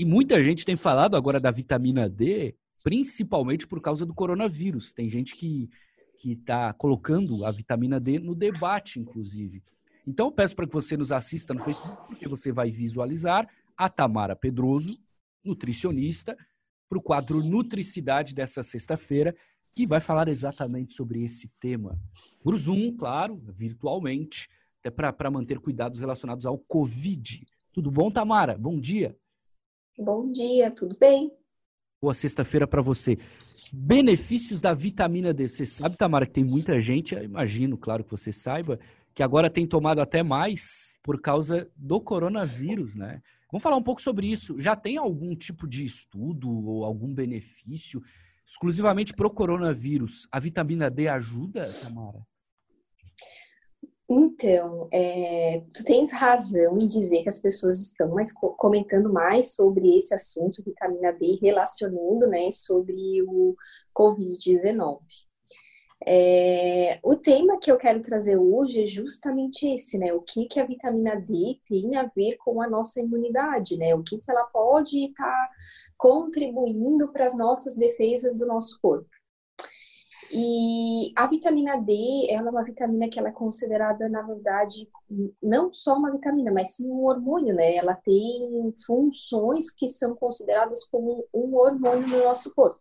E muita gente tem falado agora da vitamina D, principalmente por causa do coronavírus. Tem gente que que está colocando a vitamina D no debate, inclusive. Então, eu peço para que você nos assista no Facebook, porque você vai visualizar a Tamara Pedroso, nutricionista, para o quadro Nutricidade dessa sexta-feira, que vai falar exatamente sobre esse tema. Por Zoom, claro, virtualmente, até para manter cuidados relacionados ao Covid. Tudo bom, Tamara? Bom dia. Bom dia, tudo bem? Boa sexta-feira para você. Benefícios da vitamina D. Você sabe, Tamara, que tem muita gente, imagino, claro que você saiba, que agora tem tomado até mais por causa do coronavírus, né? Vamos falar um pouco sobre isso. Já tem algum tipo de estudo ou algum benefício exclusivamente para o coronavírus? A vitamina D ajuda, Tamara? Então, é, tu tens razão em dizer que as pessoas estão mais comentando mais sobre esse assunto, vitamina D, relacionando, né, sobre o Covid-19. É, o tema que eu quero trazer hoje é justamente esse, né? O que, que a vitamina D tem a ver com a nossa imunidade, né? O que, que ela pode estar tá contribuindo para as nossas defesas do nosso corpo. E a vitamina D, ela é uma vitamina que ela é considerada, na verdade, não só uma vitamina, mas sim um hormônio, né? Ela tem funções que são consideradas como um hormônio no nosso corpo.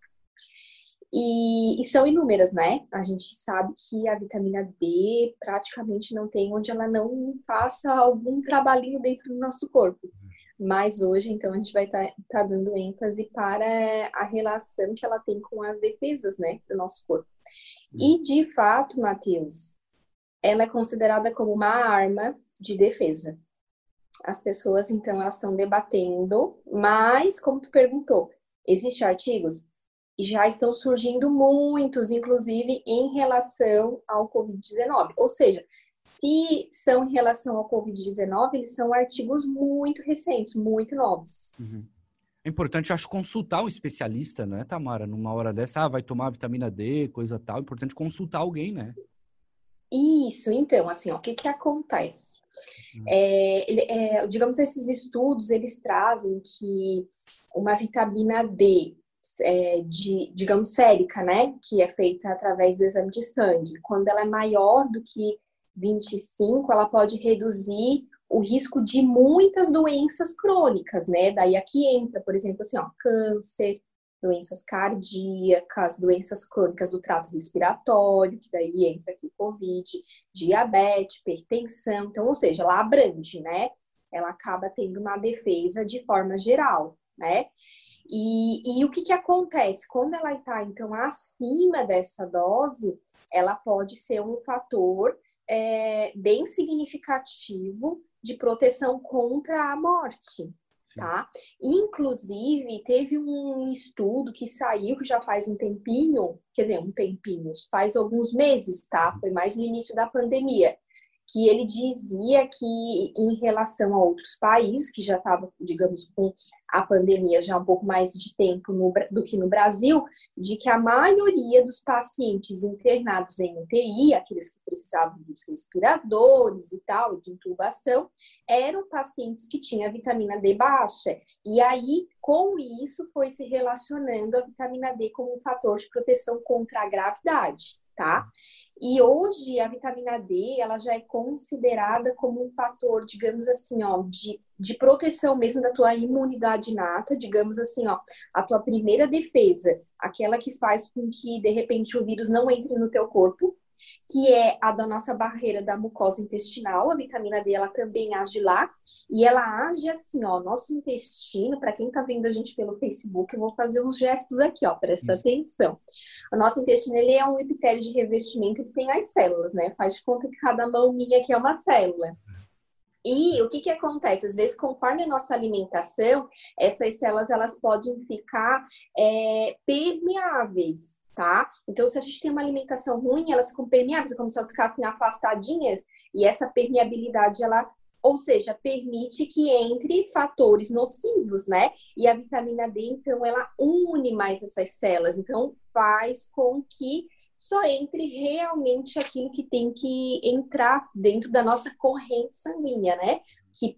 E, e, são inúmeras, né? A gente sabe que a vitamina D praticamente não tem onde ela não faça algum trabalhinho dentro do nosso corpo. Mas hoje, então, a gente vai estar tá, tá dando ênfase para a relação que ela tem com as defesas, né, do nosso corpo. E, hum. de fato, Matheus, ela é considerada como uma arma de defesa. As pessoas, então, elas estão debatendo, mas, como tu perguntou, existem artigos? Já estão surgindo muitos, inclusive, em relação ao Covid-19. Ou seja, se são em relação ao Covid-19, eles são artigos muito recentes, muito novos. Uhum. É importante, acho, consultar um especialista, né, Tamara? Numa hora dessa, ah, vai tomar vitamina D, coisa tal. É importante consultar alguém, né? Isso, então, assim, ó, o que que acontece? Uhum. É, é, digamos, esses estudos, eles trazem que uma vitamina D, é, de, digamos, sérica, né, que é feita através do exame de sangue, quando ela é maior do que 25, ela pode reduzir o risco de muitas doenças crônicas, né? Daí aqui entra, por exemplo, assim, ó, câncer, doenças cardíacas, doenças crônicas do trato respiratório, que daí entra aqui Covid, diabetes, hipertensão, então, ou seja, ela abrange, né? Ela acaba tendo uma defesa de forma geral, né? E, e o que, que acontece? Quando ela está, então, acima dessa dose, ela pode ser um fator é, bem significativo de proteção contra a morte. Tá? Inclusive, teve um estudo que saiu já faz um tempinho, quer dizer, um tempinho, faz alguns meses, tá? Foi mais no início da pandemia, que ele dizia que, em relação a outros países, que já estavam, digamos, com a pandemia já há um pouco mais de tempo no, do que no Brasil, de que a maioria dos pacientes internados em UTI, aqueles que precisavam dos respiradores e tal, de intubação, eram pacientes que tinham vitamina D baixa. E aí, com isso, foi se relacionando a vitamina D como um fator de proteção contra a gravidade, tá? E hoje a vitamina D ela já é considerada como um fator, digamos assim, ó, de, de proteção mesmo da tua imunidade inata, digamos assim, ó, a tua primeira defesa, aquela que faz com que de repente o vírus não entre no teu corpo, que é a da nossa barreira da mucosa intestinal. A vitamina D ela também age lá e ela age assim, ó, nosso intestino, para quem tá vendo a gente pelo Facebook, eu vou fazer uns gestos aqui, ó, presta Isso. atenção. O nosso intestino ele é um epitélio de revestimento que tem as células, né? Faz de conta que cada mão minha aqui é uma célula. E o que, que acontece? Às vezes, conforme a nossa alimentação, essas células elas podem ficar é, permeáveis, tá? Então, se a gente tem uma alimentação ruim, elas ficam permeáveis, é como se elas ficassem afastadinhas, e essa permeabilidade ela ou seja, permite que entre fatores nocivos, né? E a vitamina D, então, ela une mais essas células, então faz com que só entre realmente aquilo que tem que entrar dentro da nossa corrente sanguínea, né? que,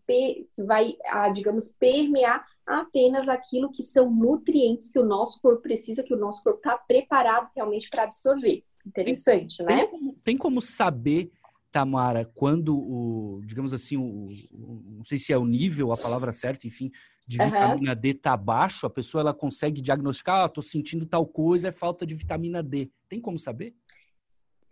que vai, digamos, permear apenas aquilo que são nutrientes que o nosso corpo precisa, que o nosso corpo está preparado realmente para absorver. Interessante, tem, né? Tem tem como saber Tamara, quando o, digamos assim, o, o, não sei se é o nível, a palavra certa, enfim, de vitamina uhum. D tá baixo, a pessoa ela consegue diagnosticar, ah, tô sentindo tal coisa, é falta de vitamina D. Tem como saber?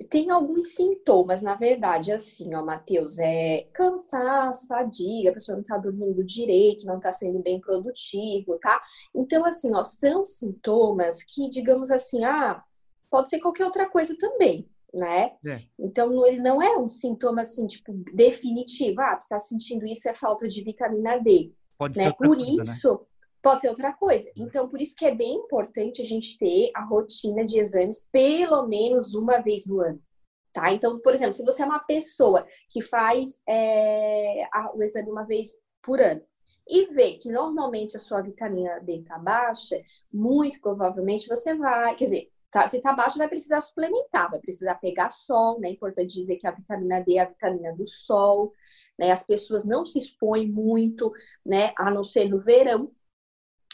Tem alguns sintomas, na verdade, assim, ó, Matheus, é cansaço, fadiga, a pessoa não tá dormindo direito, não tá sendo bem produtivo, tá? Então, assim, ó, são sintomas que, digamos assim, ah, pode ser qualquer outra coisa também, né? É. Então, ele não é um sintoma assim, tipo, definitivo. Ah, tu tá sentindo isso, é falta de vitamina D. Pode né? ser Por coisa, né? isso, né? pode ser outra coisa. Então, por isso que é bem importante a gente ter a rotina de exames pelo menos uma vez no ano. Tá? Então, por exemplo, se você é uma pessoa que faz é, a, o exame uma vez por ano e vê que normalmente a sua vitamina D tá baixa, muito provavelmente você vai, quer dizer, Tá, se tá baixo, vai precisar suplementar, vai precisar pegar sol, né? É importante dizer que a vitamina D é a vitamina do sol, né? As pessoas não se expõem muito, né? A não ser no verão,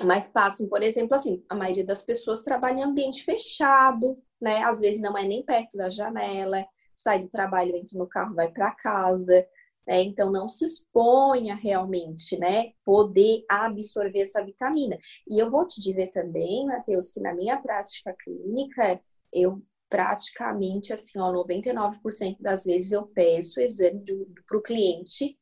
mas passam, por exemplo, assim, a maioria das pessoas trabalha em ambiente fechado, né? Às vezes não é nem perto da janela, sai do trabalho, entra no carro, vai para casa, né? Então, não se exponha realmente, né? Poder absorver essa vitamina. E eu vou te dizer também, Matheus, que na minha prática clínica, eu praticamente, assim, ó, 99% das vezes eu peço o exame para o cliente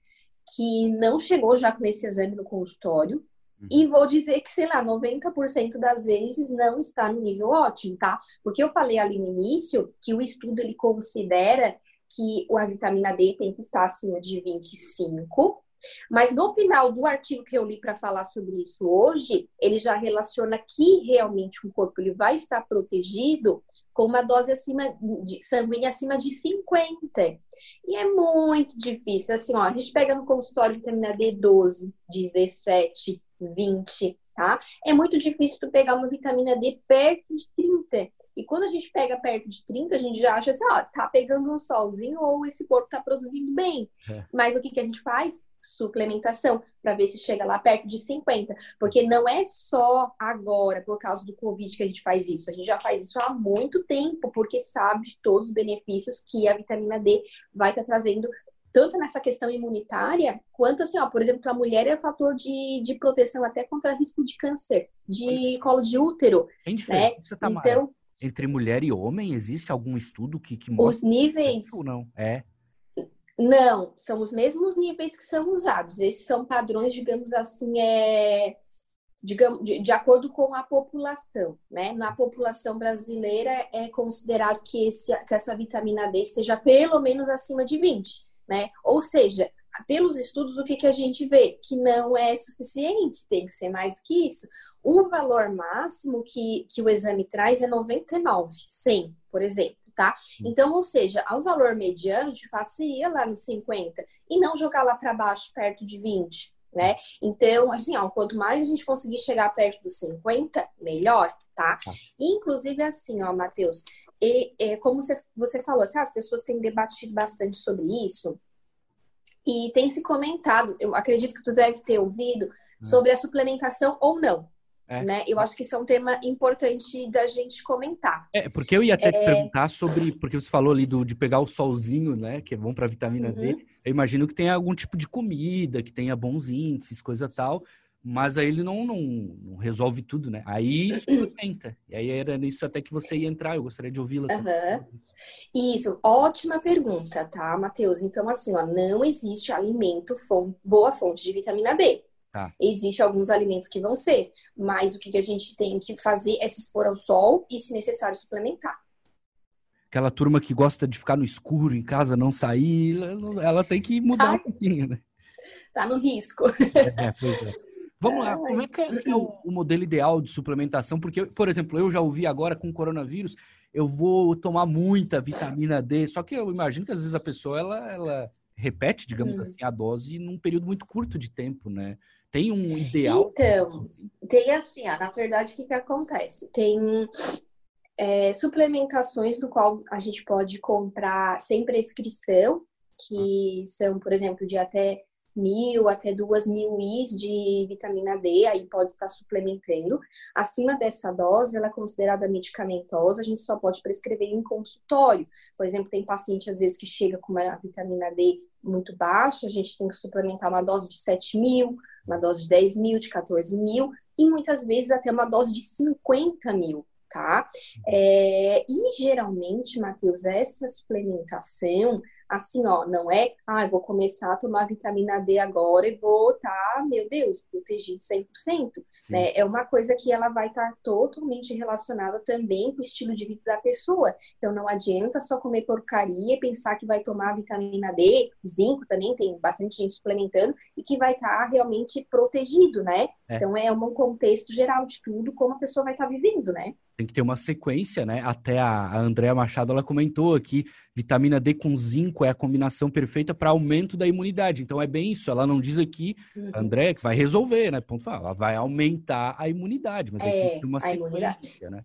que não chegou já com esse exame no consultório, uhum. e vou dizer que, sei lá, 90% das vezes não está no nível ótimo, tá? Porque eu falei ali no início que o estudo ele considera que a vitamina D tem que estar acima de 25. Mas no final do artigo que eu li para falar sobre isso hoje, ele já relaciona que realmente o corpo ele vai estar protegido com uma dose acima de, sanguínea acima de 50. E é muito difícil. Assim, ó, a gente pega no consultório vitamina D 12, 17, 20, tá? É muito difícil tu pegar uma vitamina D perto de 30. E quando a gente pega perto de 30, a gente já acha assim, ó, tá pegando um solzinho ou esse corpo tá produzindo bem. É. Mas o que, que a gente faz? Suplementação, para ver se chega lá perto de 50. Porque não é só agora, por causa do Covid, que a gente faz isso. A gente já faz isso há muito tempo, porque sabe de todos os benefícios que a vitamina D vai estar tá trazendo tanto nessa questão imunitária, quanto assim, ó, por exemplo, para a mulher é fator de, de proteção até contra risco de câncer, de colo de útero. Tem diferença, né? então, entre mulher e homem? Existe algum estudo que, que mostra? Os níveis. Ou não? É. Não, são os mesmos níveis que são usados. Esses são padrões, digamos assim, é, digamos, de, de, acordo com a população, né? Na população brasileira é considerado que, esse, que essa vitamina D esteja pelo menos acima de 20, né? Ou seja, pelos estudos, o que, que a gente vê? Que não é suficiente, tem que ser mais do que isso. O valor máximo que, que o exame traz é 99, 100, por exemplo, tá? Então, ou seja, o valor mediano, de fato, seria lá nos 50 e não jogar lá para baixo, perto de 20, né? Então, assim, ó, quanto mais a gente conseguir chegar perto dos 50, melhor, tá? tá. Inclusive, assim, ó, Matheus, e, e, como você, você falou, assim, ah, as pessoas têm debatido bastante sobre isso. E tem se comentado, eu acredito que tu deve ter ouvido, hum. sobre a suplementação ou não. É. Né? Eu acho que isso é um tema importante da gente comentar. É, porque eu ia até é... te perguntar sobre, porque você falou ali do, de pegar o solzinho, né? Que é bom para vitamina uhum. D. Eu imagino que tenha algum tipo de comida, que tenha bons índices, coisa tal. Mas aí ele não, não, não resolve tudo, né? Aí suplementa. E aí era nisso até que você ia entrar. Eu gostaria de ouvi-la. Uhum. Isso, ótima pergunta, tá, Matheus? Então, assim, ó, não existe alimento fonte, boa fonte de vitamina D. Tá. Existem alguns alimentos que vão ser, mas o que, que a gente tem que fazer é se expor ao sol e, se necessário, suplementar. Aquela turma que gosta de ficar no escuro em casa, não sair, ela tem que mudar tá. um pouquinho, né? Tá no risco. É, pois é. Vamos lá, como é que é, é o, o, modelo ideal de suplementação? Porque, por exemplo, eu já ouvi agora com o coronavírus, eu vou tomar muita vitamina D, só que eu imagino que às vezes a pessoa, ela, ela repete, digamos hum. assim, a dose num período muito curto de tempo, né? Tem um ideal? Então, tem assim, ó, na verdade, o que, que acontece? Tem é, suplementações do qual a gente pode comprar sem prescrição, que são, por exemplo, de até mil até duas mil is de vitamina D, aí pode estar suplementando. Acima dessa dose, ela é considerada medicamentosa, a gente só pode prescrever em consultório. Por exemplo, tem paciente às vezes que chega com uma vitamina D muito baixa, a gente tem que suplementar uma dose de 7 mil, uma dose de 10 mil, de 14 mil, e muitas vezes até uma dose de 50 mil tá? É, e geralmente, Matheus, essa suplementação assim, ó, não é, ah, eu vou começar a tomar vitamina D agora e vou estar, tá, meu Deus, protegido 100%, né? É uma coisa que ela vai estar tá totalmente relacionada também com o estilo de vida da pessoa. Então, não adianta só comer porcaria e pensar que vai tomar vitamina D, zinco também, tem bastante gente suplementando, e que vai estar tá realmente protegido, né? É. Então, é um contexto geral de tudo, como a pessoa vai estar tá vivendo, né? Tem que ter uma sequência, né? Até a, a Andrea Machado ela comentou aqui, vitamina D com zinco é a combinação perfeita para aumento da imunidade. Então é bem isso. Ela não diz aqui, uhum. Que vai resolver, né? Ponto final. Ela vai aumentar a imunidade, mas é, tem uma sequência, né?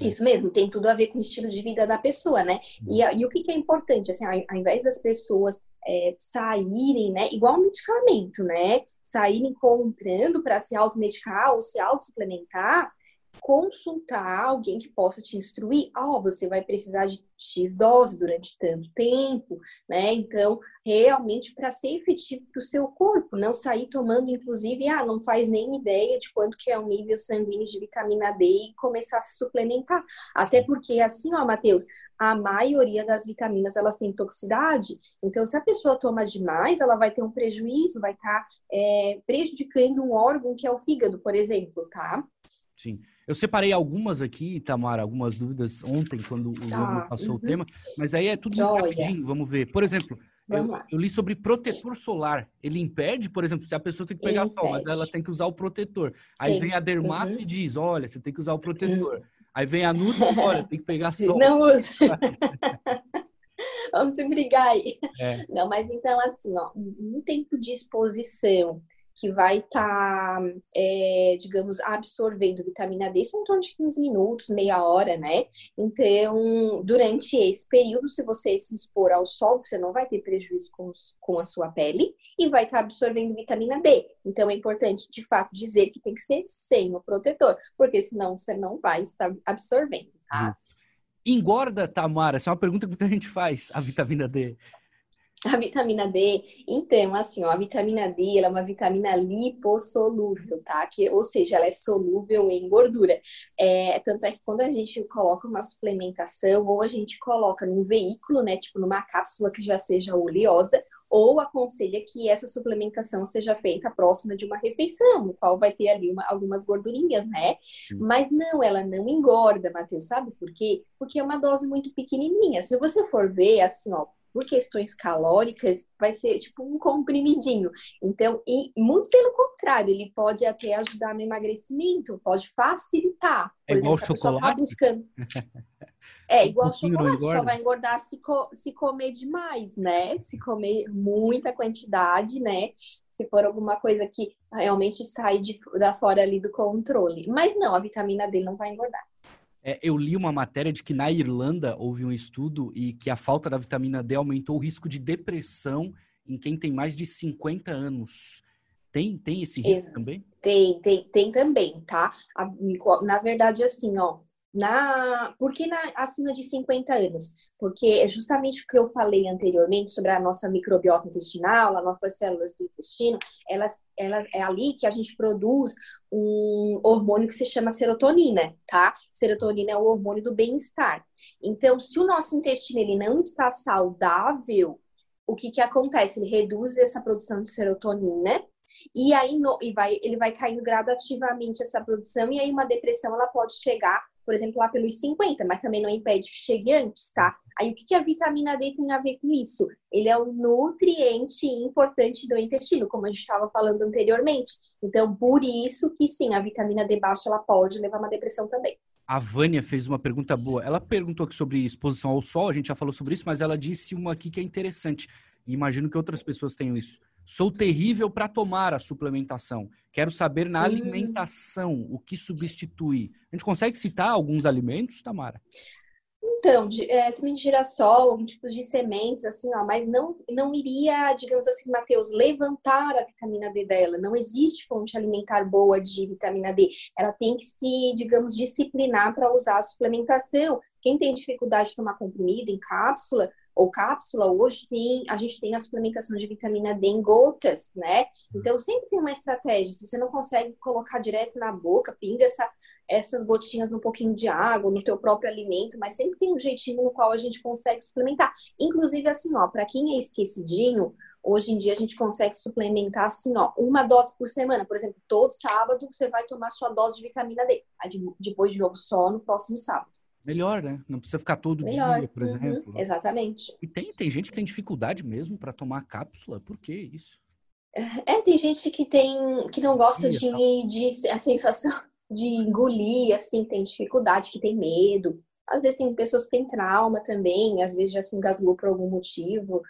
É. Isso mesmo, tem tudo a ver com o estilo de vida da pessoa, né? E, e o que, que, é importante, assim, ao invés das pessoas é, saírem, né? Igual medicamento, né? Saírem comprando para se automedicar ou se autossuplementar, consultar alguém que possa te instruir. Ó, oh, você vai precisar de X dose durante tanto tempo, né? Então, realmente para ser efetivo para o seu corpo, não sair tomando, inclusive, ah, não faz nem ideia de quanto que é o nível sanguíneo de vitamina D e começar a se suplementar. Até porque, assim, ó, Matheus, a maioria das vitaminas elas têm toxicidade. Então, se a pessoa toma demais, ela vai ter um prejuízo, vai estar tá, é, prejudicando um órgão que é o fígado, por exemplo, tá? Sim. Eu separei algumas aqui, Tamara, algumas dúvidas ontem, quando o tá. passou uhum. o tema, mas aí é tudo muito rapidinho, vamos ver. Por exemplo, eu, eu, li sobre protetor solar. Ele impede, por exemplo, se a pessoa tem que pegar sol, mas ela tem que usar o protetor. Aí Sim. vem a dermato uhum. e diz, olha, você tem que usar o protetor. Uhum. Aí vem a Nutri, olha, tem que pegar sol. Não usa. Vamos se brigar aí. É. Não, mas então, assim, ó, um tempo de exposição que vai estar, tá, é, digamos, absorvendo vitamina D, são em torno de 15 minutos, meia hora, né? Então, durante esse período, se você se expor ao sol, você não vai ter prejuízo com, com a sua pele e vai estar tá absorvendo vitamina D. Então, é importante, de fato, dizer que tem que ser sem o protetor, porque senão você não vai estar absorvendo, tá? Engorda, Tamara? Essa é uma pergunta que muita gente faz, a vitamina D. A vitamina D, então, assim, ó, a vitamina D ela é uma vitamina lipossolúvel, tá? Que, ou seja, ela é solúvel em gordura. É, tanto é que quando a gente coloca uma suplementação, ou a gente coloca num veículo, né? Tipo numa cápsula que já seja oleosa, ou aconselha que essa suplementação seja feita próxima de uma refeição, no qual vai ter ali uma, algumas gordurinhas, né? Sim. Mas não, ela não engorda, Matheus, sabe por quê? Porque é uma dose muito pequenininha. Se você for ver, assim, ó, por questões calóricas, vai ser tipo um comprimidinho. Então, e muito pelo contrário, ele pode até ajudar no emagrecimento, pode facilitar. Por é exemplo, igual a pessoa tá buscando. É, igual um chocolate, só vai engordar se, co se comer demais, né? Se comer muita quantidade, né? Se for alguma coisa que realmente sai de, da fora ali do controle. Mas não, a vitamina D não vai engordar. É, eu li uma matéria de que na Irlanda houve um estudo e que a falta da vitamina D aumentou o risco de depressão em quem tem mais de 50 anos. Tem, tem esse risco também? Tem, tem, tem também, tá? Na verdade, assim, ó, na, por que na, acima de 50 anos? Porque é justamente o que eu falei anteriormente sobre a nossa microbiota intestinal, as nossas células do intestino, elas, ela, é ali que a gente produz um hormônio que se chama serotonina, tá? Serotonina é o hormônio do bem-estar. Então, se o nosso intestino ele não está saudável, o que, que acontece? Ele reduz essa produção de serotonina e aí no, e vai, ele vai caindo gradativamente essa produção, e aí uma depressão ela pode chegar por exemplo, lá pelos 50, mas também não impede que chegue antes, tá? Aí o que, que a vitamina D tem a ver com isso? Ele é um nutriente importante do intestino, como a gente estava falando anteriormente. Então, por isso que sim, a vitamina D baixa ela pode levar uma depressão também. A Vânia fez uma pergunta boa. Ela perguntou aqui sobre exposição ao sol, a gente já falou sobre isso, mas ela disse uma aqui que é interessante. E imagino que outras pessoas tenham isso. Sou terrível para tomar a suplementação. Quero saber na alimentação o que substitui. A gente consegue citar alguns alimentos, Tamara? Então, de, é, semente de girassol, algum tipo de sementes, assim, ó, mas não, não iria, digamos assim, Matheus, levantar a vitamina D dela. Não existe fonte alimentar boa de vitamina D. Ela tem que se, digamos, disciplinar para usar a suplementação. Quem tem dificuldade de tomar comprimido em cápsula, ou cápsula, hoje tem, a gente tem a suplementação de vitamina D em gotas, né? Então sempre tem uma estratégia. Se você não consegue colocar direto na boca, pinga essa, essas gotinhas num pouquinho de água, no teu próprio alimento, mas sempre tem um jeitinho no qual a gente consegue suplementar. Inclusive, assim, ó, para quem é esquecidinho, hoje em dia a gente consegue suplementar assim, ó, uma dose por semana. Por exemplo, todo sábado você vai tomar sua dose de vitamina D. Aí depois de novo só no próximo sábado. Melhor, né? Não precisa ficar todo Melhor. dia, por uhum, exemplo. Exatamente. E tem, tem gente que tem dificuldade mesmo para tomar cápsula. Por que isso? É, tem gente que tem que não gosta de, de a sensação de engolir, assim, tem dificuldade, que tem medo. Às vezes tem pessoas que têm trauma também, às vezes já se engasgou por algum motivo,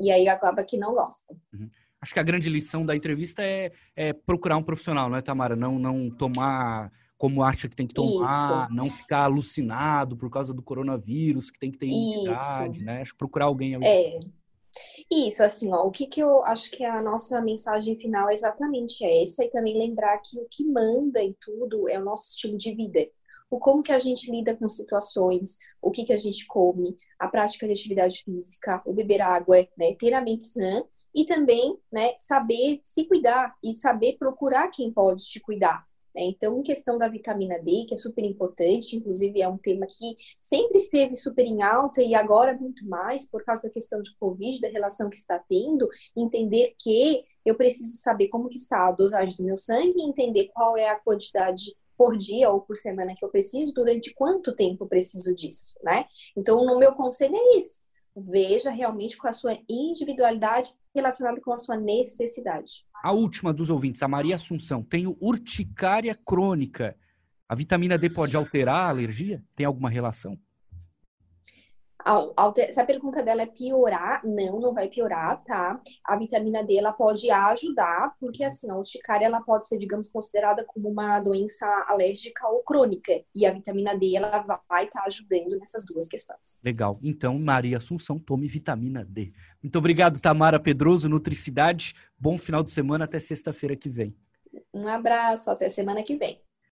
e aí acaba que não gosta. Uhum. Acho que a grande lição da entrevista é, é procurar um profissional, não é, Tamara? Não, não tomar como acha que tem que tomar, Isso. não ficar alucinado por causa do coronavírus, que tem que ter imunidade, né? Acho que procurar alguém. É. Isso, assim, ó, o que, que eu acho que a nossa mensagem final é exatamente essa, e também lembrar que o que manda em tudo é o nosso estilo de vida. O como que a gente lida com situações, o que que a gente come, a prática de atividade física, o beber água, né, ter a mente sã e também, né, saber se cuidar e saber procurar quem pode te cuidar. Né? Então, em questão da vitamina D, que é super importante, inclusive é um tema que sempre esteve super em alta e agora muito mais por causa da questão de Covid, da relação que está tendo, entender que eu preciso saber como que está a dosagem do meu sangue entender qual é a quantidade por dia ou por semana que eu preciso, durante quanto tempo eu preciso disso, né? Então, no meu conselho é isso. Veja realmente com a sua individualidade relacionada com a sua necessidade. A última dos ouvintes, a Maria Assunção, tenho urticária crônica. A vitamina D pode alterar a alergia? Tem alguma relação? Se a pergunta dela é piorar, não, não vai piorar, tá? A vitamina D, ela pode ajudar, porque assim, a urticária, ela pode ser, digamos, considerada como uma doença alérgica ou crônica. E a vitamina D, ela vai estar tá ajudando nessas duas questões. Legal. Então, Maria Assunção, tome vitamina D. Muito obrigado, Tamara Pedroso, Nutricidade. Bom final de semana, até sexta-feira que vem. Um abraço, até semana que vem.